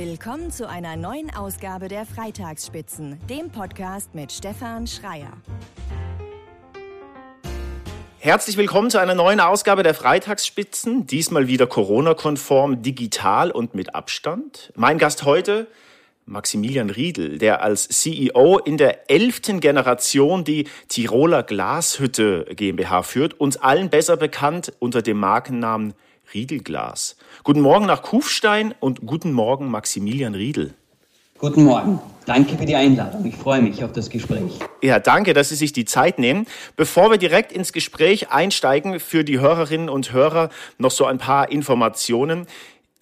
Willkommen zu einer neuen Ausgabe der Freitagsspitzen, dem Podcast mit Stefan Schreier. Herzlich willkommen zu einer neuen Ausgabe der Freitagsspitzen, diesmal wieder Corona-konform, digital und mit Abstand. Mein Gast heute, Maximilian Riedel, der als CEO in der elften Generation die Tiroler Glashütte GmbH führt, uns allen besser bekannt unter dem Markennamen Riedelglas. Guten Morgen nach Kufstein und guten Morgen Maximilian Riedel. Guten Morgen. Danke für die Einladung. Ich freue mich auf das Gespräch. Ja, danke, dass Sie sich die Zeit nehmen. Bevor wir direkt ins Gespräch einsteigen, für die Hörerinnen und Hörer noch so ein paar Informationen.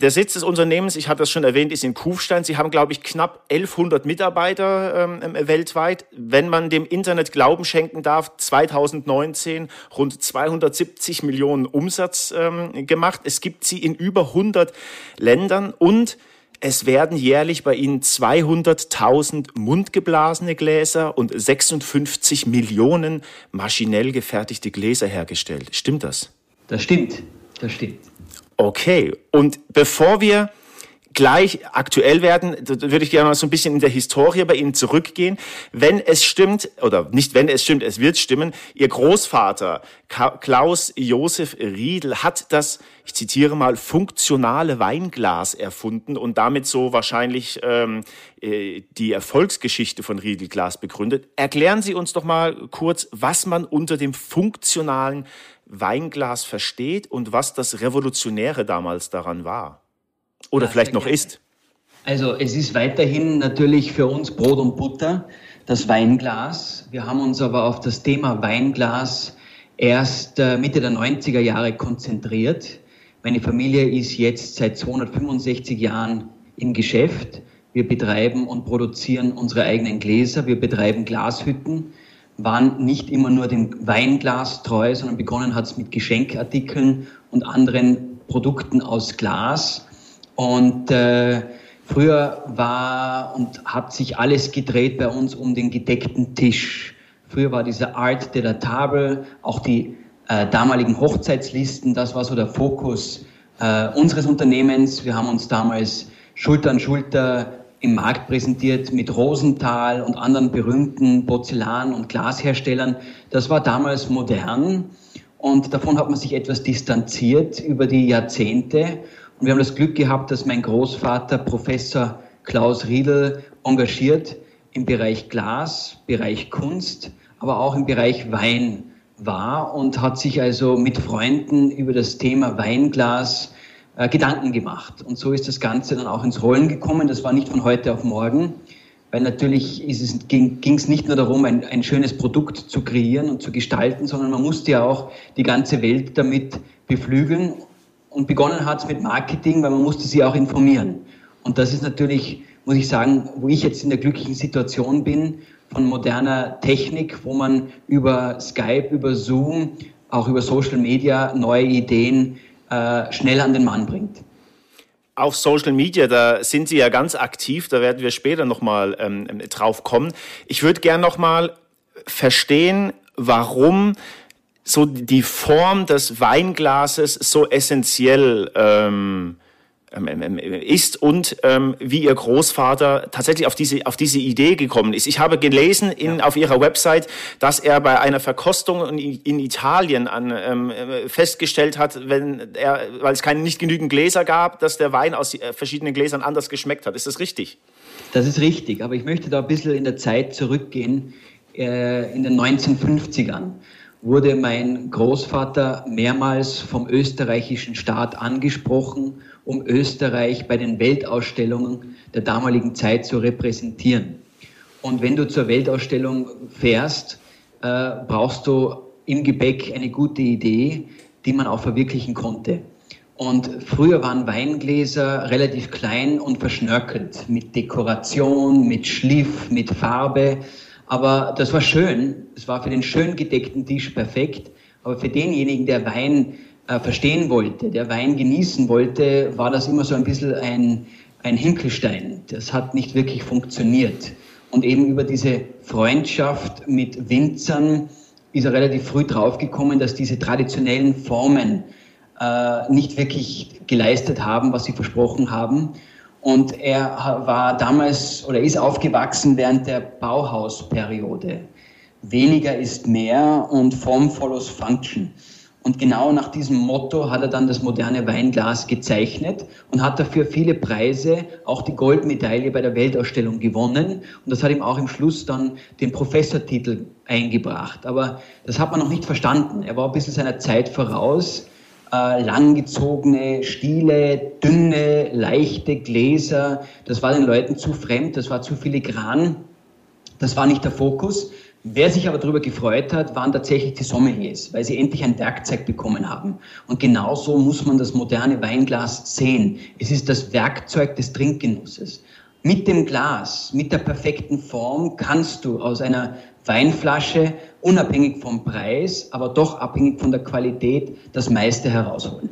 Der Sitz des Unternehmens, ich hatte das schon erwähnt, ist in Kufstein. Sie haben, glaube ich, knapp 1100 Mitarbeiter ähm, weltweit. Wenn man dem Internet Glauben schenken darf, 2019 rund 270 Millionen Umsatz ähm, gemacht. Es gibt sie in über 100 Ländern und es werden jährlich bei Ihnen 200.000 mundgeblasene Gläser und 56 Millionen maschinell gefertigte Gläser hergestellt. Stimmt das? Das stimmt. Das stimmt. Okay, und bevor wir gleich aktuell werden, würde ich gerne mal so ein bisschen in der Historie bei Ihnen zurückgehen. Wenn es stimmt, oder nicht wenn es stimmt, es wird stimmen, Ihr Großvater Klaus Josef Riedel hat das, ich zitiere mal, funktionale Weinglas erfunden und damit so wahrscheinlich ähm, äh, die Erfolgsgeschichte von Riedelglas begründet. Erklären Sie uns doch mal kurz, was man unter dem funktionalen Weinglas versteht und was das Revolutionäre damals daran war. Oder ja, vielleicht noch ist. Also es ist weiterhin natürlich für uns Brot und Butter, das Weinglas. Wir haben uns aber auf das Thema Weinglas erst äh, Mitte der 90er Jahre konzentriert. Meine Familie ist jetzt seit 265 Jahren im Geschäft. Wir betreiben und produzieren unsere eigenen Gläser. Wir betreiben Glashütten waren nicht immer nur dem Weinglas treu, sondern begonnen hat es mit Geschenkartikeln und anderen Produkten aus Glas. Und äh, früher war und hat sich alles gedreht bei uns um den gedeckten Tisch. Früher war dieser Art de la Table, auch die äh, damaligen Hochzeitslisten, das war so der Fokus äh, unseres Unternehmens. Wir haben uns damals Schulter an Schulter im Markt präsentiert mit Rosenthal und anderen berühmten Porzellan- und Glasherstellern. Das war damals modern und davon hat man sich etwas distanziert über die Jahrzehnte. Und wir haben das Glück gehabt, dass mein Großvater Professor Klaus Riedel engagiert im Bereich Glas, Bereich Kunst, aber auch im Bereich Wein war und hat sich also mit Freunden über das Thema Weinglas äh, Gedanken gemacht. Und so ist das Ganze dann auch ins Rollen gekommen. Das war nicht von heute auf morgen, weil natürlich es, ging es nicht nur darum, ein, ein schönes Produkt zu kreieren und zu gestalten, sondern man musste ja auch die ganze Welt damit beflügeln. Und begonnen hat es mit Marketing, weil man musste sie auch informieren. Und das ist natürlich, muss ich sagen, wo ich jetzt in der glücklichen Situation bin, von moderner Technik, wo man über Skype, über Zoom, auch über Social Media neue Ideen äh, schnell an den Mann bringt. Auf Social Media, da sind Sie ja ganz aktiv, da werden wir später nochmal ähm, drauf kommen. Ich würde gerne nochmal verstehen, warum so die Form des Weinglases so essentiell ähm, ist und ähm, wie ihr Großvater tatsächlich auf diese, auf diese Idee gekommen ist. Ich habe gelesen in, ja. auf ihrer Website, dass er bei einer Verkostung in, in Italien an, ähm, äh, festgestellt hat, wenn er, weil es keine nicht genügend Gläser gab, dass der Wein aus äh, verschiedenen Gläsern anders geschmeckt hat. Ist das richtig? Das ist richtig, aber ich möchte da ein bisschen in der Zeit zurückgehen, äh, in den 1950ern wurde mein Großvater mehrmals vom österreichischen Staat angesprochen um Österreich bei den Weltausstellungen der damaligen Zeit zu repräsentieren. Und wenn du zur Weltausstellung fährst, äh, brauchst du im Gepäck eine gute Idee, die man auch verwirklichen konnte. Und früher waren Weingläser relativ klein und verschnörkelt mit Dekoration, mit Schliff, mit Farbe. Aber das war schön. Es war für den schön gedeckten Tisch perfekt. Aber für denjenigen, der Wein äh, verstehen wollte, der Wein genießen wollte, war das immer so ein bisschen ein, ein Hinkelstein. Das hat nicht wirklich funktioniert. Und eben über diese Freundschaft mit Winzern ist er relativ früh draufgekommen, dass diese traditionellen Formen äh, nicht wirklich geleistet haben, was sie versprochen haben. Und er war damals oder ist aufgewachsen während der Bauhausperiode. Weniger ist mehr und Form follows Function. Und genau nach diesem Motto hat er dann das moderne Weinglas gezeichnet und hat dafür viele Preise, auch die Goldmedaille bei der Weltausstellung gewonnen. Und das hat ihm auch im Schluss dann den Professortitel eingebracht. Aber das hat man noch nicht verstanden. Er war ein bisschen seiner Zeit voraus. Äh, langgezogene Stiele, dünne, leichte Gläser, das war den Leuten zu fremd, das war zu filigran. Das war nicht der Fokus. Wer sich aber darüber gefreut hat, waren tatsächlich die Sommeliers, weil sie endlich ein Werkzeug bekommen haben. Und genauso muss man das moderne Weinglas sehen. Es ist das Werkzeug des Trinkgenusses. Mit dem Glas, mit der perfekten Form kannst du aus einer Weinflasche, unabhängig vom Preis, aber doch abhängig von der Qualität, das meiste herausholen.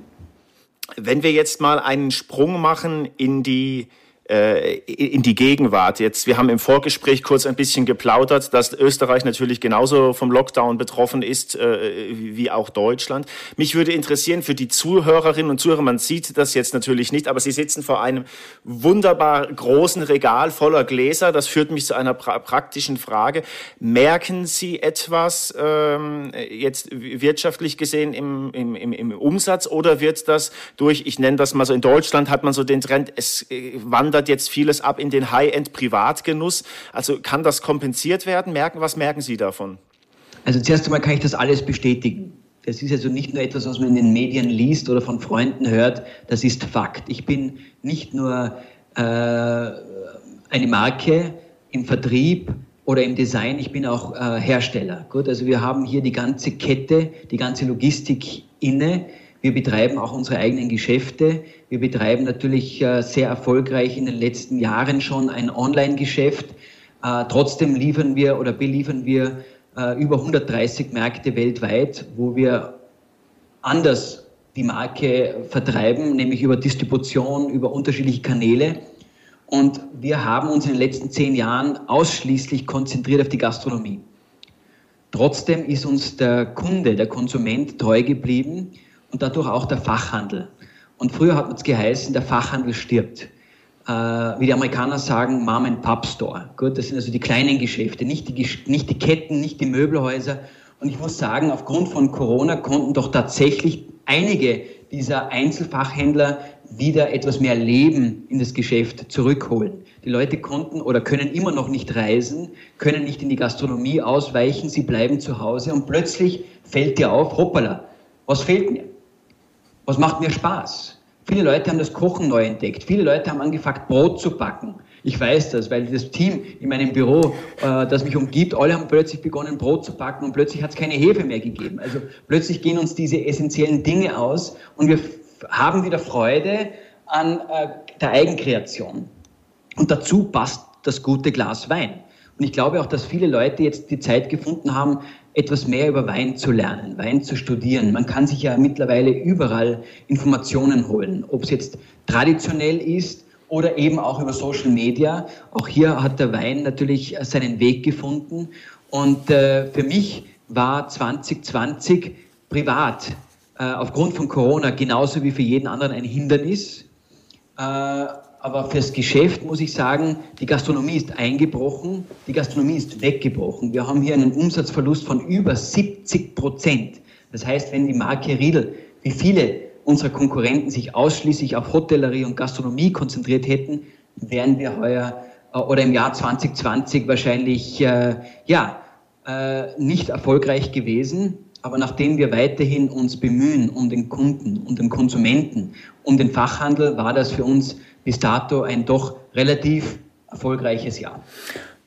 Wenn wir jetzt mal einen Sprung machen in die in die Gegenwart. Jetzt, wir haben im Vorgespräch kurz ein bisschen geplaudert, dass Österreich natürlich genauso vom Lockdown betroffen ist äh, wie auch Deutschland. Mich würde interessieren für die Zuhörerinnen und Zuhörer, man sieht das jetzt natürlich nicht, aber Sie sitzen vor einem wunderbar großen Regal voller Gläser. Das führt mich zu einer pra praktischen Frage. Merken Sie etwas ähm, jetzt wirtschaftlich gesehen im, im, im, im Umsatz oder wird das durch, ich nenne das mal so, in Deutschland hat man so den Trend, es äh, wandert wandert jetzt vieles ab in den High-End-Privatgenuss. Also kann das kompensiert werden? Merken, was merken Sie davon? Also zuerst einmal kann ich das alles bestätigen. Das ist also nicht nur etwas, was man in den Medien liest oder von Freunden hört, das ist Fakt. Ich bin nicht nur äh, eine Marke im Vertrieb oder im Design, ich bin auch äh, Hersteller. Gut, also wir haben hier die ganze Kette, die ganze Logistik inne. Wir betreiben auch unsere eigenen Geschäfte. Wir betreiben natürlich äh, sehr erfolgreich in den letzten Jahren schon ein Online-Geschäft. Äh, trotzdem liefern wir oder beliefern wir äh, über 130 Märkte weltweit, wo wir anders die Marke vertreiben, nämlich über Distribution, über unterschiedliche Kanäle. Und wir haben uns in den letzten zehn Jahren ausschließlich konzentriert auf die Gastronomie. Trotzdem ist uns der Kunde, der Konsument treu geblieben und dadurch auch der Fachhandel. Und früher hat es geheißen, der Fachhandel stirbt. Äh, wie die Amerikaner sagen, Mom and Pub Store. Gut, das sind also die kleinen Geschäfte, nicht die, nicht die Ketten, nicht die Möbelhäuser. Und ich muss sagen, aufgrund von Corona konnten doch tatsächlich einige dieser Einzelfachhändler wieder etwas mehr Leben in das Geschäft zurückholen. Die Leute konnten oder können immer noch nicht reisen, können nicht in die Gastronomie ausweichen, sie bleiben zu Hause und plötzlich fällt dir auf, hoppala, was fehlt mir? Was macht mir Spaß? Viele Leute haben das Kochen neu entdeckt. Viele Leute haben angefangen, Brot zu backen. Ich weiß das, weil das Team in meinem Büro, äh, das mich umgibt, alle haben plötzlich begonnen, Brot zu backen und plötzlich hat es keine Hefe mehr gegeben. Also plötzlich gehen uns diese essentiellen Dinge aus und wir haben wieder Freude an äh, der Eigenkreation. Und dazu passt das gute Glas Wein. Und ich glaube auch, dass viele Leute jetzt die Zeit gefunden haben, etwas mehr über Wein zu lernen, Wein zu studieren. Man kann sich ja mittlerweile überall Informationen holen, ob es jetzt traditionell ist oder eben auch über Social Media. Auch hier hat der Wein natürlich seinen Weg gefunden. Und äh, für mich war 2020 privat äh, aufgrund von Corona genauso wie für jeden anderen ein Hindernis. Äh, aber fürs Geschäft muss ich sagen, die Gastronomie ist eingebrochen, die Gastronomie ist weggebrochen. Wir haben hier einen Umsatzverlust von über 70 Prozent. Das heißt, wenn die Marke Riedel, wie viele unserer Konkurrenten sich ausschließlich auf Hotellerie und Gastronomie konzentriert hätten, wären wir heuer äh, oder im Jahr 2020 wahrscheinlich äh, ja, äh, nicht erfolgreich gewesen. Aber nachdem wir weiterhin uns bemühen um den Kunden, um den Konsumenten, um den Fachhandel, war das für uns bis dato ein doch relativ erfolgreiches Jahr.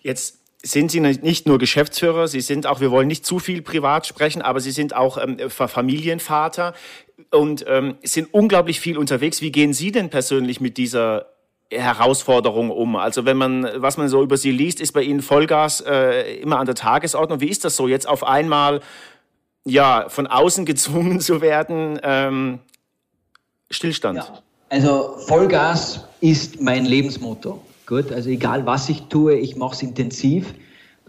Jetzt sind Sie nicht nur Geschäftsführer, Sie sind auch, wir wollen nicht zu viel privat sprechen, aber Sie sind auch ähm, Familienvater und ähm, sind unglaublich viel unterwegs. Wie gehen Sie denn persönlich mit dieser Herausforderung um? Also wenn man, was man so über Sie liest, ist bei Ihnen Vollgas äh, immer an der Tagesordnung. Wie ist das so, jetzt auf einmal ja von außen gezwungen zu werden? Ähm, Stillstand. Ja. Also Vollgas ist mein Lebensmotto. Gut, also egal was ich tue, ich mache es intensiv.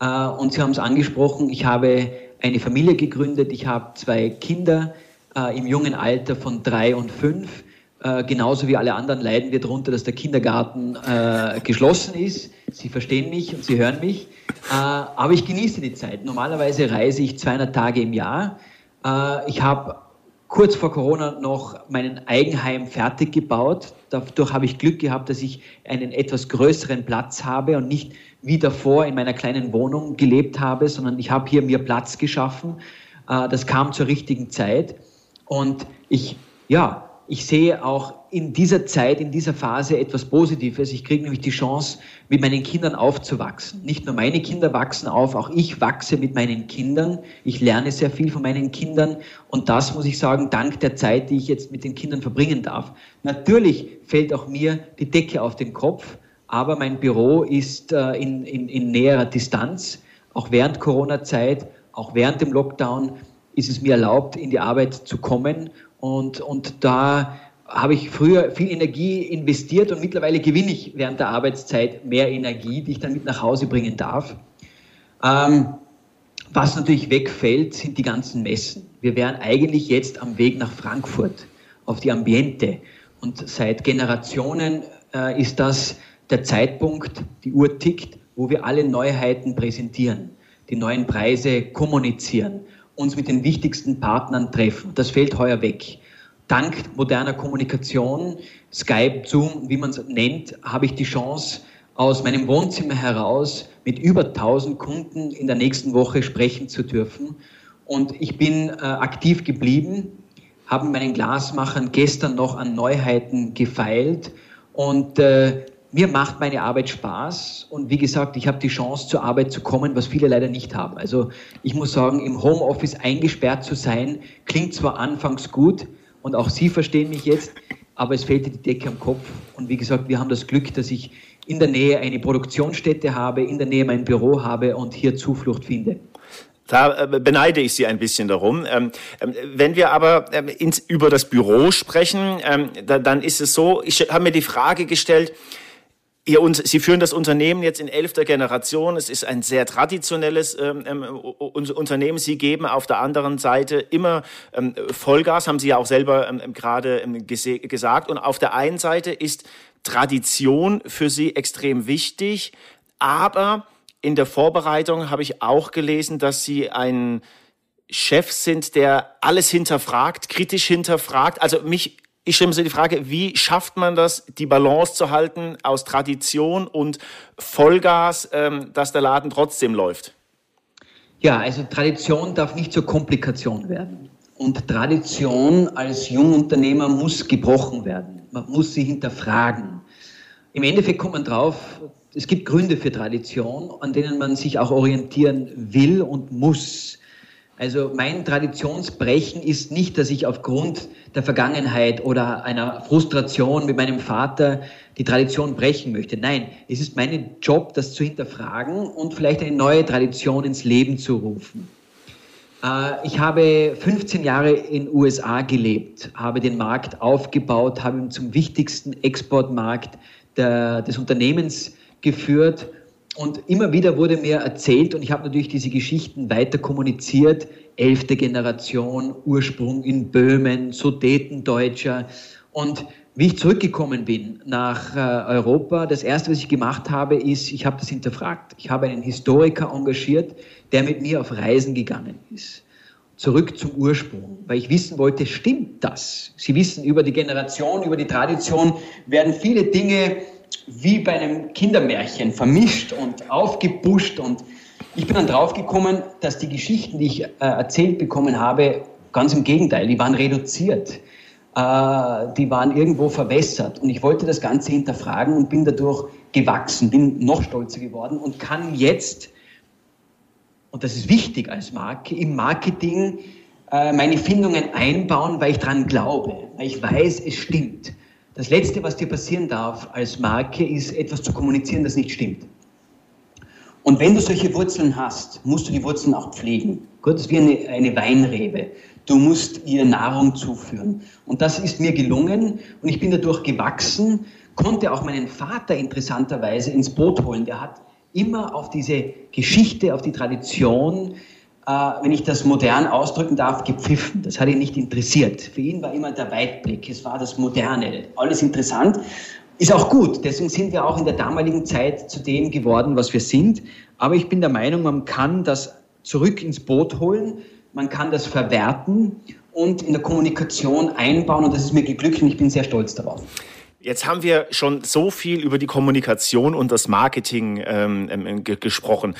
Äh, und Sie haben es angesprochen, ich habe eine Familie gegründet, ich habe zwei Kinder äh, im jungen Alter von drei und fünf. Äh, genauso wie alle anderen leiden wir darunter, dass der Kindergarten äh, geschlossen ist. Sie verstehen mich und Sie hören mich. Äh, aber ich genieße die Zeit. Normalerweise reise ich 200 Tage im Jahr. Äh, ich habe kurz vor Corona noch meinen Eigenheim fertig gebaut. Dadurch habe ich Glück gehabt, dass ich einen etwas größeren Platz habe und nicht wie davor in meiner kleinen Wohnung gelebt habe, sondern ich habe hier mir Platz geschaffen. Äh, das kam zur richtigen Zeit. Und ich, ja, ich sehe auch in dieser Zeit, in dieser Phase etwas Positives. Ich kriege nämlich die Chance, mit meinen Kindern aufzuwachsen. Nicht nur meine Kinder wachsen auf, auch ich wachse mit meinen Kindern. Ich lerne sehr viel von meinen Kindern und das muss ich sagen, dank der Zeit, die ich jetzt mit den Kindern verbringen darf. Natürlich fällt auch mir die Decke auf den Kopf, aber mein Büro ist äh, in, in, in näherer Distanz, auch während Corona-Zeit, auch während dem Lockdown ist es mir erlaubt, in die Arbeit zu kommen und, und da habe ich früher viel Energie investiert und mittlerweile gewinne ich während der Arbeitszeit mehr Energie, die ich dann mit nach Hause bringen darf. Ähm, was natürlich wegfällt, sind die ganzen Messen. Wir wären eigentlich jetzt am Weg nach Frankfurt auf die Ambiente. Und seit Generationen äh, ist das der Zeitpunkt, die Uhr tickt, wo wir alle Neuheiten präsentieren, die neuen Preise kommunizieren, uns mit den wichtigsten Partnern treffen. Das fällt heuer weg. Dank moderner Kommunikation, Skype, Zoom, wie man es nennt, habe ich die Chance, aus meinem Wohnzimmer heraus mit über 1000 Kunden in der nächsten Woche sprechen zu dürfen. Und ich bin äh, aktiv geblieben, habe meinen Glasmachern gestern noch an Neuheiten gefeilt und äh, mir macht meine Arbeit Spaß und wie gesagt, ich habe die Chance zur Arbeit zu kommen, was viele leider nicht haben. Also ich muss sagen, im Homeoffice eingesperrt zu sein, klingt zwar anfangs gut und auch Sie verstehen mich jetzt, aber es fehlte die Decke am Kopf. Und wie gesagt, wir haben das Glück, dass ich in der Nähe eine Produktionsstätte habe, in der Nähe mein Büro habe und hier Zuflucht finde. Da äh, beneide ich Sie ein bisschen darum. Ähm, ähm, wenn wir aber ähm, über das Büro sprechen, dann ist es so, ich habe mir die Frage gestellt, Ihr, Sie führen das Unternehmen jetzt in elfter Generation. Es ist ein sehr traditionelles ähm, ähm Unternehmen. Sie geben auf der anderen Seite immer ähm, Vollgas, haben Sie ja auch selber ähm, ähm gerade ähm, gesagt. Und auf der einen Seite ist Tradition für Sie extrem wichtig. Aber in der Vorbereitung habe ich auch gelesen, dass Sie ein Chef sind, der alles hinterfragt, kritisch hinterfragt. Also mich ich stelle mir die Frage, wie schafft man das, die Balance zu halten aus Tradition und Vollgas, ähm, dass der Laden trotzdem läuft? Ja, also Tradition darf nicht zur Komplikation werden. Und Tradition als Jungunternehmer muss gebrochen werden. Man muss sie hinterfragen. Im Endeffekt kommt man drauf, es gibt Gründe für Tradition, an denen man sich auch orientieren will und muss. Also mein Traditionsbrechen ist nicht, dass ich aufgrund der Vergangenheit oder einer Frustration mit meinem Vater die Tradition brechen möchte. Nein, es ist mein Job, das zu hinterfragen und vielleicht eine neue Tradition ins Leben zu rufen. Äh, ich habe 15 Jahre in USA gelebt, habe den Markt aufgebaut, habe ihn zum wichtigsten Exportmarkt der, des Unternehmens geführt und immer wieder wurde mir erzählt, und ich habe natürlich diese Geschichten weiter kommuniziert, elfte Generation, Ursprung in Böhmen, Sudetendeutscher. Und wie ich zurückgekommen bin nach äh, Europa, das Erste, was ich gemacht habe, ist, ich habe das hinterfragt. Ich habe einen Historiker engagiert, der mit mir auf Reisen gegangen ist. Zurück zum Ursprung, weil ich wissen wollte, stimmt das? Sie wissen, über die Generation, über die Tradition werden viele Dinge wie bei einem Kindermärchen vermischt und aufgepusht. Und ich bin dann draufgekommen, dass die Geschichten, die ich äh, erzählt bekommen habe, ganz im Gegenteil, die waren reduziert. Äh, die waren irgendwo verwässert. Und ich wollte das Ganze hinterfragen und bin dadurch gewachsen, bin noch stolzer geworden und kann jetzt, und das ist wichtig als Marke, im Marketing äh, meine Findungen einbauen, weil ich daran glaube, weil ich weiß, es stimmt. Das Letzte, was dir passieren darf als Marke, ist etwas zu kommunizieren, das nicht stimmt. Und wenn du solche Wurzeln hast, musst du die Wurzeln auch pflegen. Gott ist wie eine, eine Weinrebe. Du musst ihr Nahrung zuführen. Und das ist mir gelungen und ich bin dadurch gewachsen, konnte auch meinen Vater interessanterweise ins Boot holen. Der hat immer auf diese Geschichte, auf die Tradition wenn ich das modern ausdrücken darf, gepfiffen. Das hat ihn nicht interessiert. Für ihn war immer der Weitblick, es war das Moderne, alles interessant. Ist auch gut, deswegen sind wir auch in der damaligen Zeit zu dem geworden, was wir sind. Aber ich bin der Meinung, man kann das zurück ins Boot holen, man kann das verwerten und in der Kommunikation einbauen und das ist mir geglückt und ich bin sehr stolz darauf. Jetzt haben wir schon so viel über die Kommunikation und das Marketing ähm, ähm gesprochen.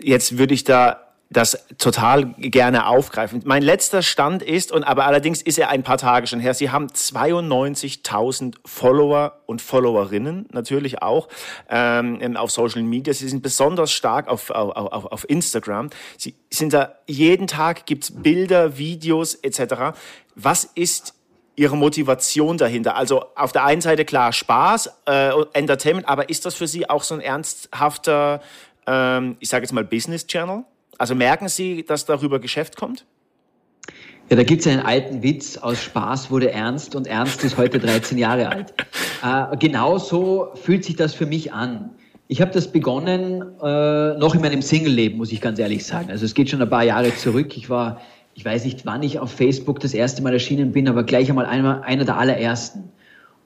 Jetzt würde ich da das total gerne aufgreifen. Mein letzter Stand ist, und aber allerdings ist er ein paar Tage schon her, Sie haben 92.000 Follower und Followerinnen natürlich auch ähm, auf Social Media. Sie sind besonders stark auf, auf, auf, auf Instagram. Sie sind da jeden Tag gibt's Bilder, Videos etc. Was ist Ihre Motivation dahinter? Also auf der einen Seite klar Spaß, äh, Entertainment, aber ist das für Sie auch so ein ernsthafter, ähm, ich sage jetzt mal Business Channel? Also merken Sie, dass darüber Geschäft kommt? Ja, da gibt es einen alten Witz, aus Spaß wurde ernst und Ernst ist heute 13 Jahre alt. Äh, genau so fühlt sich das für mich an. Ich habe das begonnen äh, noch in meinem Single-Leben, muss ich ganz ehrlich sagen. Also es geht schon ein paar Jahre zurück. Ich war, ich weiß nicht, wann ich auf Facebook das erste Mal erschienen bin, aber gleich einmal einer, einer der allerersten.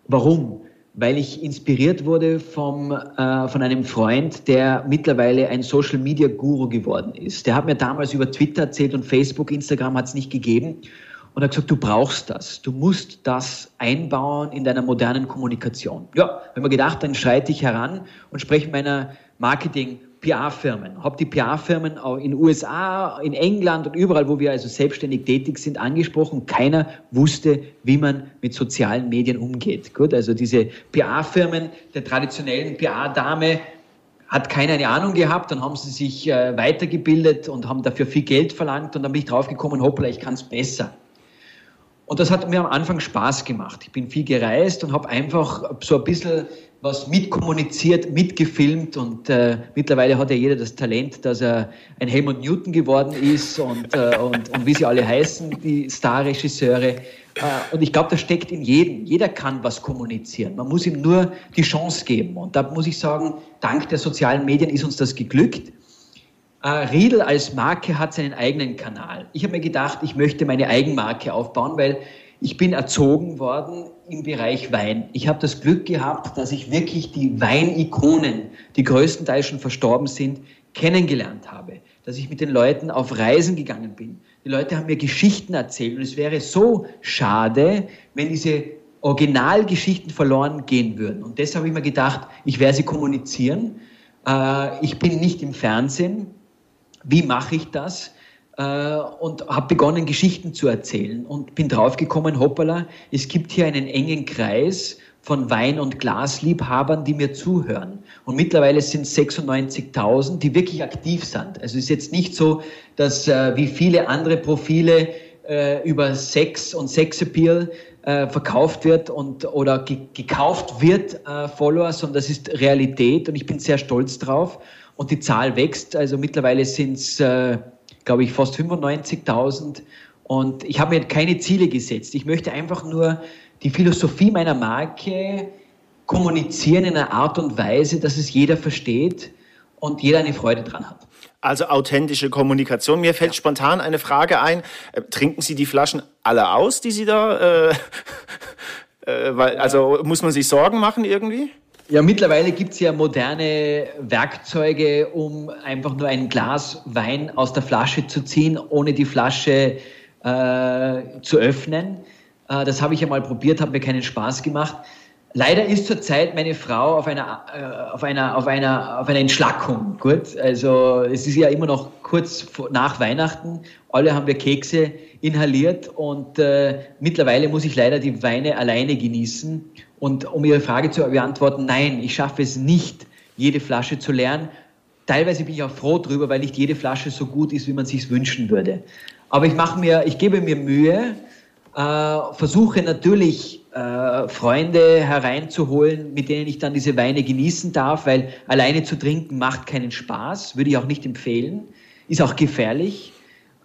Warum? Weil ich inspiriert wurde vom, äh, von einem Freund, der mittlerweile ein Social Media Guru geworden ist. Der hat mir damals über Twitter erzählt und Facebook, Instagram hat es nicht gegeben. Und er hat gesagt, du brauchst das. Du musst das einbauen in deiner modernen Kommunikation. Ja, wenn man gedacht, dann schreite ich heran und spreche meiner Marketing- PR-Firmen, habe die PR-Firmen in USA, in England und überall, wo wir also selbstständig tätig sind, angesprochen. Keiner wusste, wie man mit sozialen Medien umgeht. Gut, also diese PR-Firmen der traditionellen PR-Dame hat keiner eine Ahnung gehabt, dann haben sie sich äh, weitergebildet und haben dafür viel Geld verlangt und dann bin ich draufgekommen, hoppla, ich kann es besser. Und das hat mir am Anfang Spaß gemacht. Ich bin viel gereist und habe einfach so ein bisschen was mitkommuniziert, mitgefilmt und äh, mittlerweile hat ja jeder das Talent, dass er ein Helmut Newton geworden ist und, äh, und, und wie sie alle heißen, die Starregisseure. Äh, und ich glaube, das steckt in jedem. Jeder kann was kommunizieren. Man muss ihm nur die Chance geben. Und da muss ich sagen, dank der sozialen Medien ist uns das geglückt. Äh, Riedel als Marke hat seinen eigenen Kanal. Ich habe mir gedacht, ich möchte meine Eigenmarke aufbauen, weil ich bin erzogen worden im Bereich Wein. Ich habe das Glück gehabt, dass ich wirklich die Weinikonen, die größtenteils schon verstorben sind, kennengelernt habe. Dass ich mit den Leuten auf Reisen gegangen bin. Die Leute haben mir Geschichten erzählt und es wäre so schade, wenn diese Originalgeschichten verloren gehen würden. Und deshalb habe ich mir gedacht, ich werde sie kommunizieren. Äh, ich bin nicht im Fernsehen. Wie mache ich das? äh, und habe begonnen, Geschichten zu erzählen und bin draufgekommen, hoppala, es gibt hier einen engen Kreis von Wein- und Glasliebhabern, die mir zuhören. Und mittlerweile sind es 96.000, die wirklich aktiv sind. Also ist jetzt nicht so, dass äh, wie viele andere Profile äh, über Sex und Sexappeal äh, verkauft wird und oder ge gekauft wird, äh, Follower, sondern das ist Realität und ich bin sehr stolz drauf. Und die Zahl wächst. Also mittlerweile sind es äh, glaube ich, fast 95.000. Und ich habe mir keine Ziele gesetzt. Ich möchte einfach nur die Philosophie meiner Marke kommunizieren in einer Art und Weise, dass es jeder versteht und jeder eine Freude dran hat. Also authentische Kommunikation. Mir fällt ja. spontan eine Frage ein. Äh, trinken Sie die Flaschen alle aus, die Sie da... Äh, äh, weil, also muss man sich Sorgen machen irgendwie? Ja, mittlerweile gibt es ja moderne Werkzeuge, um einfach nur ein Glas Wein aus der Flasche zu ziehen, ohne die Flasche äh, zu öffnen. Äh, das habe ich ja mal probiert, hat mir keinen Spaß gemacht. Leider ist zurzeit meine Frau auf einer, äh, auf einer, auf einer, auf einer Entschlackung. Gut, also es ist ja immer noch kurz nach Weihnachten. Alle haben wir Kekse inhaliert und äh, mittlerweile muss ich leider die Weine alleine genießen und um Ihre Frage zu beantworten, nein, ich schaffe es nicht, jede Flasche zu lernen. Teilweise bin ich auch froh drüber, weil nicht jede Flasche so gut ist, wie man sich wünschen würde. Aber ich mache mir, ich gebe mir Mühe, äh, versuche natürlich äh, Freunde hereinzuholen, mit denen ich dann diese Weine genießen darf, weil alleine zu trinken macht keinen Spaß, würde ich auch nicht empfehlen, ist auch gefährlich.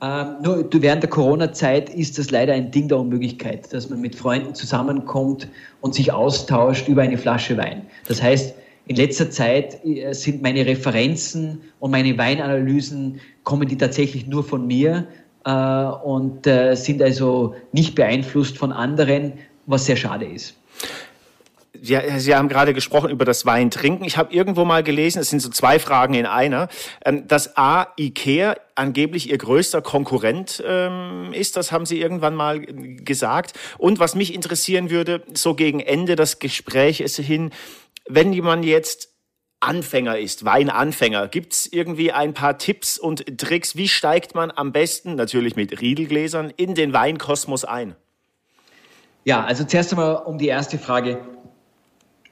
Ähm, nur während der Corona-Zeit ist das leider ein Ding der Unmöglichkeit, dass man mit Freunden zusammenkommt und sich austauscht über eine Flasche Wein. Das heißt, in letzter Zeit äh, sind meine Referenzen und meine Weinanalysen, kommen die tatsächlich nur von mir äh, und äh, sind also nicht beeinflusst von anderen, was sehr schade ist. Sie, Sie, haben gerade gesprochen über das Weintrinken. Ich habe irgendwo mal gelesen, es sind so zwei Fragen in einer, ähm, dass A, Ikea angeblich Ihr größter Konkurrent ähm, ist. Das haben Sie irgendwann mal gesagt. Und was mich interessieren würde, so gegen Ende des Gesprächs hin, wenn jemand jetzt Anfänger ist, Weinanfänger, gibt es irgendwie ein paar Tipps und Tricks? Wie steigt man am besten, natürlich mit Riedelgläsern, in den Weinkosmos ein? Ja, also zuerst einmal um die erste Frage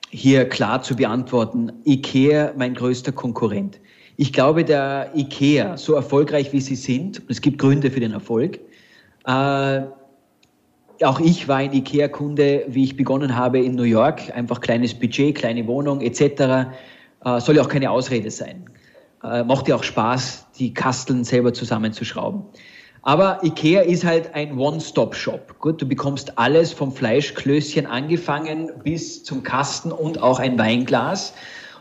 hier klar zu beantworten. IKEA mein größter Konkurrent. Ich glaube, der IKEA, so erfolgreich wie sie sind, es gibt Gründe für den Erfolg, äh, auch ich war ein IKEA-Kunde, wie ich begonnen habe in New York, einfach kleines Budget, kleine Wohnung etc. Äh, soll ja auch keine Ausrede sein. Äh, macht ja auch Spaß, die Kasteln selber zusammenzuschrauben. Aber Ikea ist halt ein One-Stop-Shop. Gut, du bekommst alles vom Fleischklößchen angefangen bis zum Kasten und auch ein Weinglas.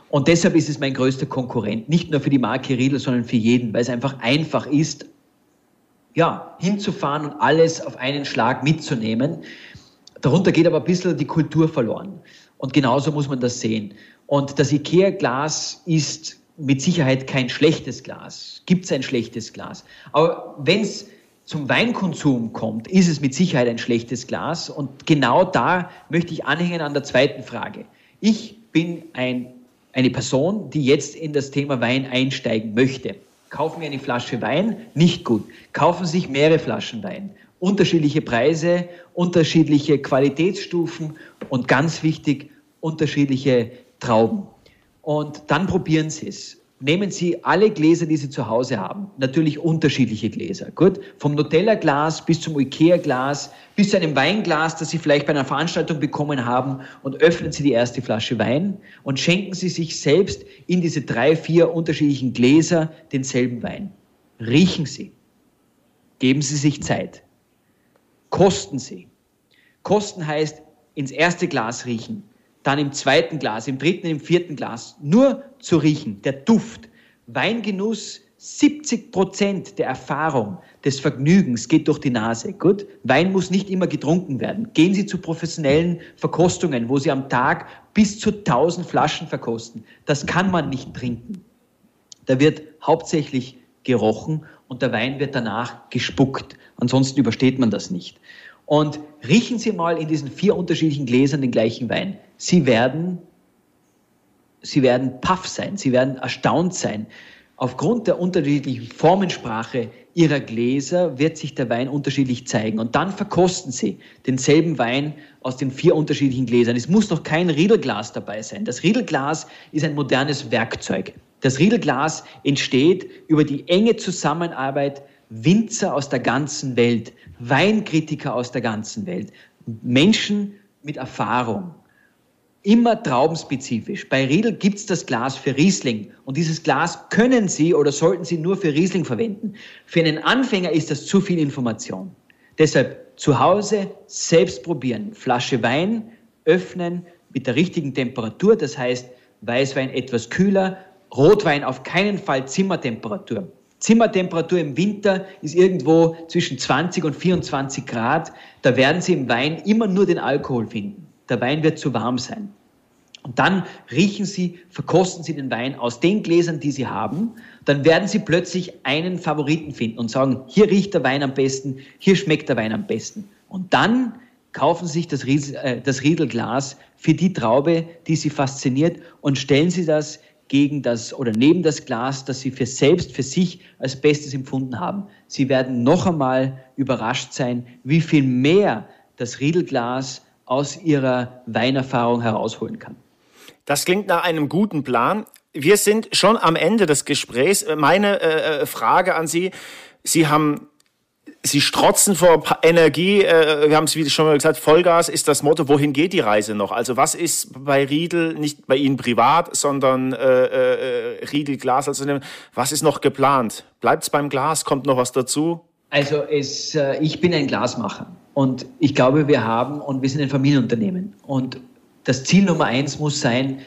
Und deshalb ist es mein größter Konkurrent. Nicht nur für die Marke Riedel, sondern für jeden, weil es einfach einfach ist, ja, hinzufahren und alles auf einen Schlag mitzunehmen. Darunter geht aber ein bisschen die Kultur verloren. Und genauso muss man das sehen. Und das IKEA-Glas ist mit Sicherheit kein schlechtes Glas. Gibt es ein schlechtes Glas? Aber wenn es zum Weinkonsum kommt, ist es mit Sicherheit ein schlechtes Glas. Und genau da möchte ich anhängen an der zweiten Frage. Ich bin ein, eine Person, die jetzt in das Thema Wein einsteigen möchte. Kaufen wir eine Flasche Wein? Nicht gut. Kaufen sich mehrere Flaschen Wein. Unterschiedliche Preise, unterschiedliche Qualitätsstufen und ganz wichtig, unterschiedliche Trauben. Und dann probieren Sie es. Nehmen Sie alle Gläser, die Sie zu Hause haben, natürlich unterschiedliche Gläser, gut? Vom Nutella-Glas bis zum Ikea-Glas, bis zu einem Weinglas, das Sie vielleicht bei einer Veranstaltung bekommen haben und öffnen Sie die erste Flasche Wein und schenken Sie sich selbst in diese drei, vier unterschiedlichen Gläser denselben Wein. Riechen Sie. Geben Sie sich Zeit. Kosten Sie. Kosten heißt ins erste Glas riechen, dann im zweiten Glas, im dritten, im vierten Glas, nur zu riechen, der Duft. Weingenuss, 70 Prozent der Erfahrung, des Vergnügens geht durch die Nase. Gut? Wein muss nicht immer getrunken werden. Gehen Sie zu professionellen Verkostungen, wo Sie am Tag bis zu 1000 Flaschen verkosten. Das kann man nicht trinken. Da wird hauptsächlich gerochen und der Wein wird danach gespuckt. Ansonsten übersteht man das nicht. Und riechen Sie mal in diesen vier unterschiedlichen Gläsern den gleichen Wein. Sie werden, Sie werden paff sein, Sie werden erstaunt sein. Aufgrund der unterschiedlichen Formensprache Ihrer Gläser wird sich der Wein unterschiedlich zeigen. Und dann verkosten Sie denselben Wein aus den vier unterschiedlichen Gläsern. Es muss noch kein Riedelglas dabei sein. Das Riedelglas ist ein modernes Werkzeug. Das Riedelglas entsteht über die enge Zusammenarbeit Winzer aus der ganzen Welt, Weinkritiker aus der ganzen Welt, Menschen mit Erfahrung. Immer traubenspezifisch. Bei Riedel gibt's das Glas für Riesling. Und dieses Glas können Sie oder sollten Sie nur für Riesling verwenden. Für einen Anfänger ist das zu viel Information. Deshalb zu Hause selbst probieren. Flasche Wein öffnen mit der richtigen Temperatur. Das heißt, Weißwein etwas kühler, Rotwein auf keinen Fall Zimmertemperatur. Zimmertemperatur im Winter ist irgendwo zwischen 20 und 24 Grad. Da werden Sie im Wein immer nur den Alkohol finden. Der Wein wird zu warm sein. Und dann riechen Sie, verkosten Sie den Wein aus den Gläsern, die Sie haben. Dann werden Sie plötzlich einen Favoriten finden und sagen, hier riecht der Wein am besten, hier schmeckt der Wein am besten. Und dann kaufen Sie sich das, Riesel, äh, das Riedelglas für die Traube, die Sie fasziniert und stellen Sie das gegen das oder neben das Glas, das sie für selbst, für sich als Bestes empfunden haben. Sie werden noch einmal überrascht sein, wie viel mehr das Riedelglas aus ihrer Weinerfahrung herausholen kann. Das klingt nach einem guten Plan. Wir sind schon am Ende des Gesprächs. Meine äh, äh Frage an Sie. Sie haben Sie strotzen vor Energie. Äh, wir haben es wie schon mal gesagt, Vollgas ist das Motto. Wohin geht die Reise noch? Also was ist bei Riedel, nicht bei Ihnen privat, sondern äh, äh, Riedel Glas, also was ist noch geplant? Bleibt es beim Glas? Kommt noch was dazu? Also es, äh, ich bin ein Glasmacher und ich glaube, wir haben und wir sind ein Familienunternehmen und das Ziel Nummer eins muss sein,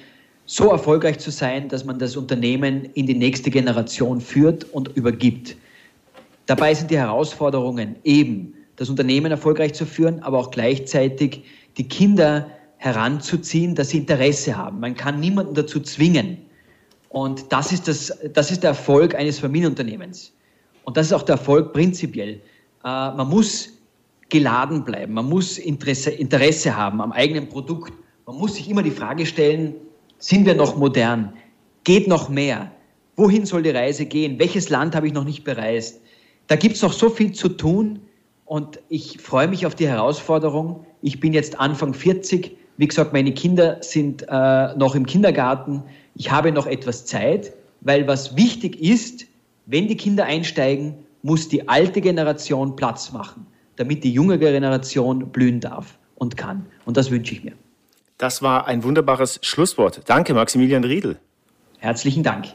so erfolgreich zu sein, dass man das Unternehmen in die nächste Generation führt und übergibt. Dabei sind die Herausforderungen eben, das Unternehmen erfolgreich zu führen, aber auch gleichzeitig die Kinder heranzuziehen, dass sie Interesse haben. Man kann niemanden dazu zwingen. Und das ist, das, das ist der Erfolg eines Familienunternehmens. Und das ist auch der Erfolg prinzipiell. Äh, man muss geladen bleiben, man muss Interesse, Interesse haben am eigenen Produkt. Man muss sich immer die Frage stellen, sind wir noch modern? Geht noch mehr? Wohin soll die Reise gehen? Welches Land habe ich noch nicht bereist? Da gibt es noch so viel zu tun und ich freue mich auf die Herausforderung. Ich bin jetzt Anfang 40. Wie gesagt, meine Kinder sind äh, noch im Kindergarten. Ich habe noch etwas Zeit, weil was wichtig ist, wenn die Kinder einsteigen, muss die alte Generation Platz machen, damit die junge Generation blühen darf und kann. Und das wünsche ich mir. Das war ein wunderbares Schlusswort. Danke, Maximilian Riedel. Herzlichen Dank.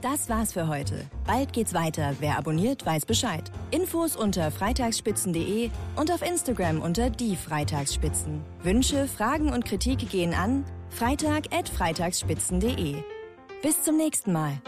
Das war's für heute. Bald geht's weiter. Wer abonniert, weiß Bescheid. Infos unter freitagsspitzen.de und auf Instagram unter die Freitagsspitzen. Wünsche, Fragen und Kritik gehen an freitag@freitagsspitzen.de. Bis zum nächsten Mal.